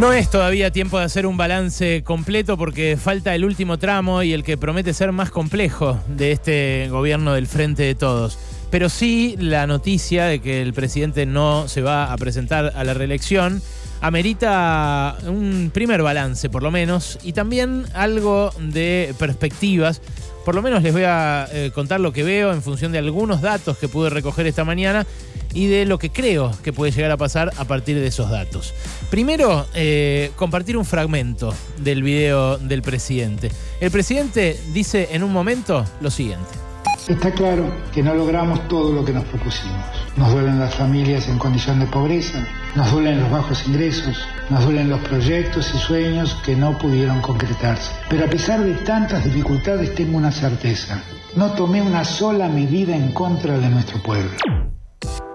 No es todavía tiempo de hacer un balance completo porque falta el último tramo y el que promete ser más complejo de este gobierno del Frente de Todos. Pero sí la noticia de que el presidente no se va a presentar a la reelección amerita un primer balance por lo menos y también algo de perspectivas. Por lo menos les voy a eh, contar lo que veo en función de algunos datos que pude recoger esta mañana y de lo que creo que puede llegar a pasar a partir de esos datos. Primero, eh, compartir un fragmento del video del presidente. El presidente dice en un momento lo siguiente. Está claro que no logramos todo lo que nos propusimos. Nos duelen las familias en condición de pobreza, nos duelen los bajos ingresos, nos duelen los proyectos y sueños que no pudieron concretarse. Pero a pesar de tantas dificultades tengo una certeza. No tomé una sola medida en contra de nuestro pueblo.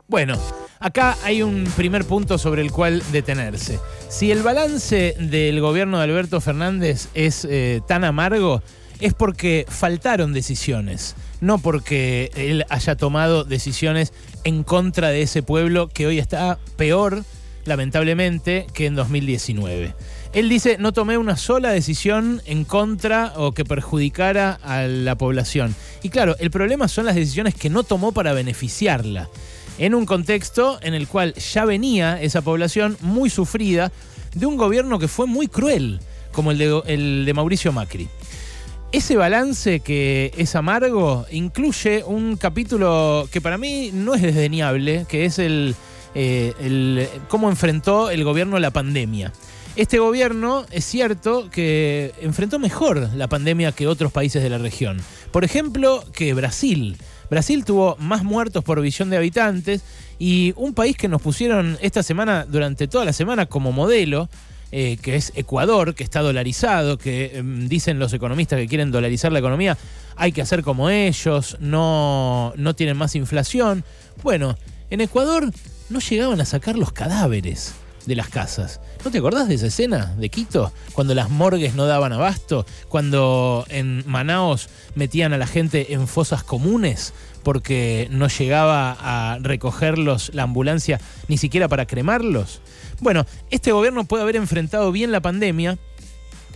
Bueno, acá hay un primer punto sobre el cual detenerse. Si el balance del gobierno de Alberto Fernández es eh, tan amargo, es porque faltaron decisiones, no porque él haya tomado decisiones en contra de ese pueblo que hoy está peor, lamentablemente, que en 2019. Él dice, no tomé una sola decisión en contra o que perjudicara a la población. Y claro, el problema son las decisiones que no tomó para beneficiarla en un contexto en el cual ya venía esa población muy sufrida de un gobierno que fue muy cruel, como el de, Mauricio Macri. Ese balance que es amargo incluye un capítulo que para mí no es desdeñable, que es el, eh, el cómo enfrentó el gobierno la pandemia. Este gobierno es cierto que enfrentó mejor la pandemia que otros países de la región. Por ejemplo, que Brasil. Brasil tuvo más muertos por visión de habitantes y un país que nos pusieron esta semana, durante toda la semana, como modelo, eh, que es Ecuador, que está dolarizado, que em, dicen los economistas que quieren dolarizar la economía, hay que hacer como ellos, no, no tienen más inflación. Bueno, en Ecuador no llegaban a sacar los cadáveres de las casas. ¿No te acordás de esa escena de Quito? Cuando las morgues no daban abasto, cuando en Manaos metían a la gente en fosas comunes porque no llegaba a recogerlos la ambulancia ni siquiera para cremarlos. Bueno, este gobierno puede haber enfrentado bien la pandemia,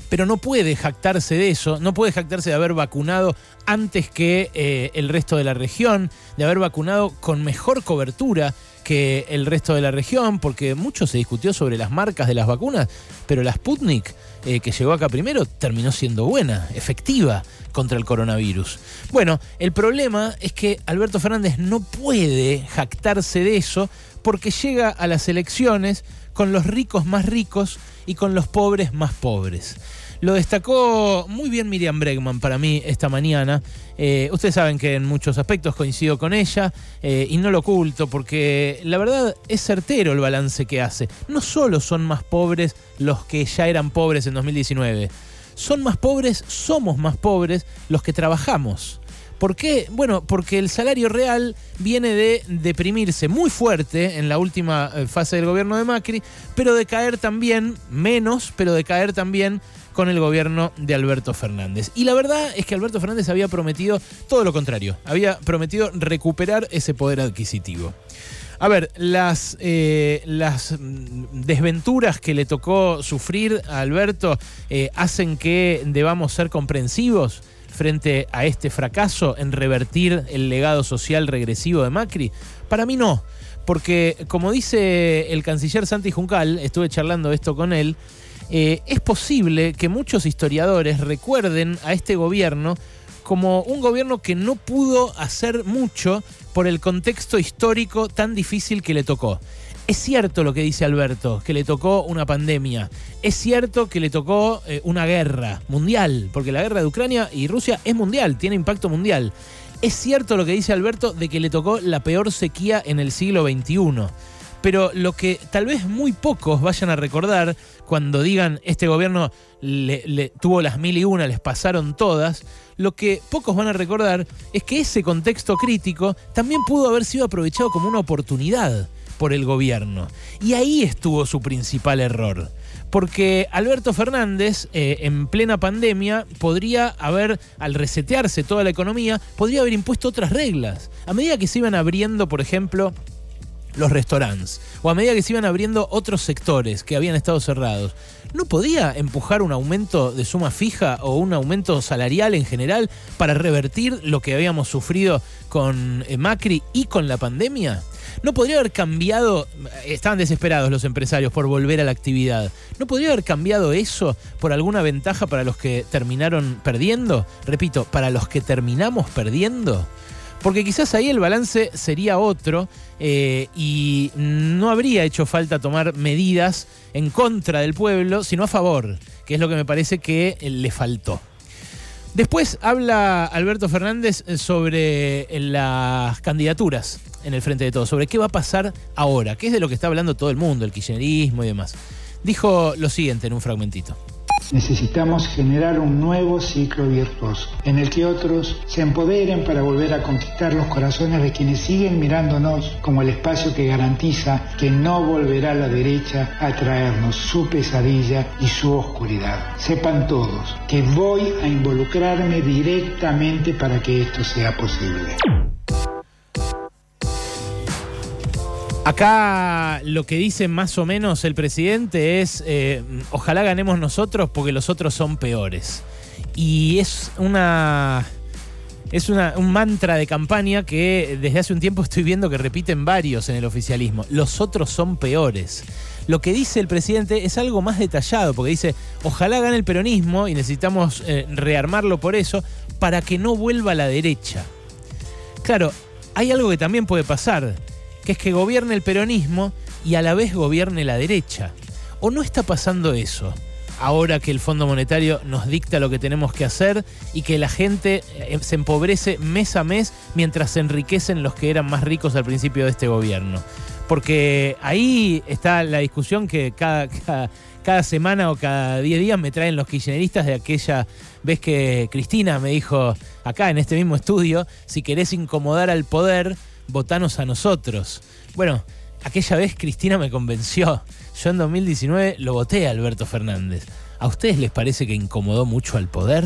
pero no puede jactarse de eso, no puede jactarse de haber vacunado antes que eh, el resto de la región, de haber vacunado con mejor cobertura que el resto de la región, porque mucho se discutió sobre las marcas de las vacunas, pero la Sputnik, eh, que llegó acá primero, terminó siendo buena, efectiva contra el coronavirus. Bueno, el problema es que Alberto Fernández no puede jactarse de eso porque llega a las elecciones con los ricos más ricos y con los pobres más pobres. Lo destacó muy bien Miriam Bregman para mí esta mañana. Eh, ustedes saben que en muchos aspectos coincido con ella eh, y no lo oculto porque la verdad es certero el balance que hace. No solo son más pobres los que ya eran pobres en 2019, son más pobres, somos más pobres los que trabajamos. ¿Por qué? Bueno, porque el salario real viene de deprimirse muy fuerte en la última eh, fase del gobierno de Macri, pero de caer también, menos, pero de caer también con el gobierno de Alberto Fernández. Y la verdad es que Alberto Fernández había prometido todo lo contrario, había prometido recuperar ese poder adquisitivo. A ver, las, eh, las desventuras que le tocó sufrir a Alberto eh, hacen que debamos ser comprensivos frente a este fracaso en revertir el legado social regresivo de Macri. Para mí no, porque como dice el canciller Santi Juncal, estuve charlando esto con él, eh, es posible que muchos historiadores recuerden a este gobierno como un gobierno que no pudo hacer mucho por el contexto histórico tan difícil que le tocó. Es cierto lo que dice Alberto, que le tocó una pandemia. Es cierto que le tocó eh, una guerra mundial, porque la guerra de Ucrania y Rusia es mundial, tiene impacto mundial. Es cierto lo que dice Alberto de que le tocó la peor sequía en el siglo XXI. Pero lo que tal vez muy pocos vayan a recordar cuando digan este gobierno le, tuvo las mil y una, les pasaron todas, lo que pocos van a recordar es que ese contexto crítico también pudo haber sido aprovechado como una oportunidad por el gobierno. Y ahí estuvo su principal error. Porque Alberto Fernández, eh, en plena pandemia, podría haber, al resetearse toda la economía, podría haber impuesto otras reglas. A medida que se iban abriendo, por ejemplo, los restaurantes, o a medida que se iban abriendo otros sectores que habían estado cerrados, ¿no podía empujar un aumento de suma fija o un aumento salarial en general para revertir lo que habíamos sufrido con eh, Macri y con la pandemia? ¿No podría haber cambiado, estaban desesperados los empresarios por volver a la actividad, ¿no podría haber cambiado eso por alguna ventaja para los que terminaron perdiendo? Repito, para los que terminamos perdiendo. Porque quizás ahí el balance sería otro eh, y no habría hecho falta tomar medidas en contra del pueblo, sino a favor, que es lo que me parece que le faltó. Después habla Alberto Fernández sobre las candidaturas en el frente de todo, sobre qué va a pasar ahora, que es de lo que está hablando todo el mundo, el kirchnerismo y demás. Dijo lo siguiente en un fragmentito. Necesitamos generar un nuevo ciclo virtuoso, en el que otros se empoderen para volver a conquistar los corazones de quienes siguen mirándonos como el espacio que garantiza que no volverá la derecha a traernos su pesadilla y su oscuridad. Sepan todos que voy a involucrarme directamente para que esto sea posible. Acá lo que dice más o menos el presidente es, eh, ojalá ganemos nosotros porque los otros son peores. Y es una... Es un mantra de campaña que desde hace un tiempo estoy viendo que repiten varios en el oficialismo. Los otros son peores. Lo que dice el presidente es algo más detallado, porque dice, ojalá gane el peronismo y necesitamos eh, rearmarlo por eso, para que no vuelva a la derecha. Claro, hay algo que también puede pasar que es que gobierne el peronismo y a la vez gobierne la derecha. ¿O no está pasando eso? Ahora que el Fondo Monetario nos dicta lo que tenemos que hacer y que la gente eh, se empobrece mes a mes mientras se enriquecen los que eran más ricos al principio de este gobierno. Porque ahí está la discusión que cada, cada, semana o cada 10 días me traen los kirchneristas de aquella vez que Cristina me dijo acá en este mismo estudio, si querés incomodar al poder, votanos a nosotros. Bueno, aquella vez Cristina me convenció. Yo en 2019 lo voté a Alberto Fernández. ¿A ustedes les parece que incomodó mucho al poder?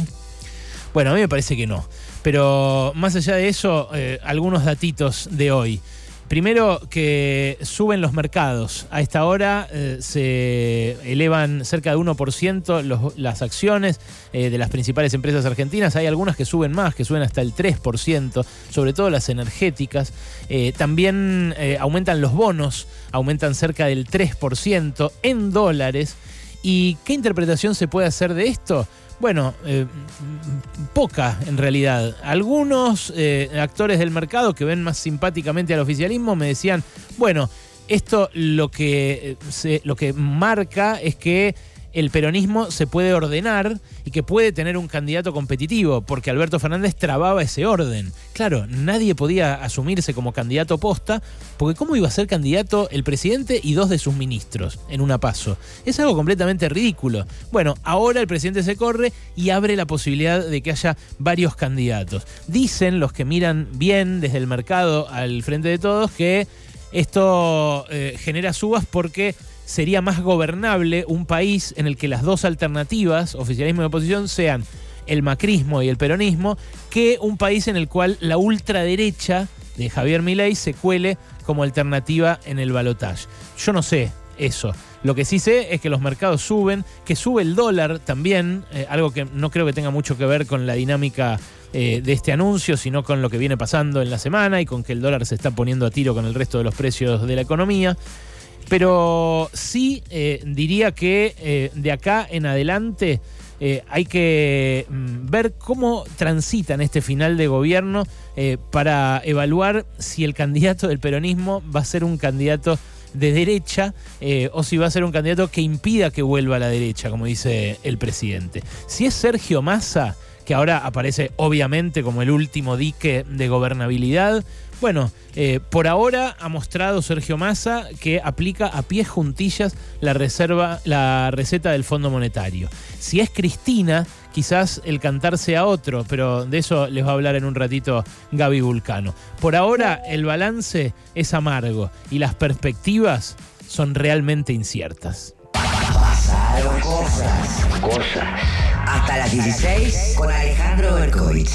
Bueno, a mí me parece que no. Pero más allá de eso, eh, algunos datitos de hoy. Primero que suben los mercados. A esta hora eh, se elevan cerca de 1% las acciones eh, de las principales empresas argentinas. Hay algunas que suben más, que suben hasta el 3%, sobre todo las energéticas. Eh, también aumentan los bonos, aumentan cerca del 3% en dólares. ¿Y qué interpretación se puede hacer de esto? Bueno, eh, poca en realidad. Algunos eh, actores del mercado que ven más simpáticamente al oficialismo me decían, bueno, esto lo que, eh, lo que marca es que el peronismo se puede ordenar y que puede tener un candidato competitivo, porque Alberto Fernández trababa ese orden. Claro, nadie podía asumirse como candidato posta, porque ¿cómo iba a ser candidato el presidente y dos de sus ministros en una paso? Es algo completamente ridículo. Bueno, ahora el presidente se corre y abre la posibilidad de que haya varios candidatos. Dicen los que miran bien desde el mercado al frente de todos que esto eh, genera subas porque sería más gobernable un país en el que las dos alternativas, oficialismo y oposición, sean el macrismo y el peronismo, que un país en el cual la ultraderecha de Javier Milei se cuele como alternativa en el balotaje. Yo no sé eso. Lo que sí sé es que los mercados suben, que sube el dólar también, eh, algo que no creo que tenga mucho que ver con la dinámica eh, de este anuncio, sino con lo que viene pasando en la semana y con que el dólar se está poniendo a tiro con el resto de los precios de la economía. Pero sí eh, diría que eh, de acá en adelante eh, hay que mm, ver cómo transitan este final de gobierno para evaluar si el candidato del peronismo va a ser un candidato de derecha o si va a ser un candidato que impida que vuelva a la derecha, como dice el presidente. Si es Sergio Massa, que ahora aparece obviamente como el último dique de gobernabilidad, bueno, eh, por ahora ha mostrado Sergio Massa que aplica a pies juntillas la reserva, la receta del Fondo Monetario. Si es Cristina, quizás el cantar sea otro, pero de eso les va a hablar en un ratito Gaby Vulcano. Por ahora el balance es amargo y las perspectivas son realmente inciertas. Pasaron cosas. Cosas. Hasta las 16 con Alejandro Berkovich.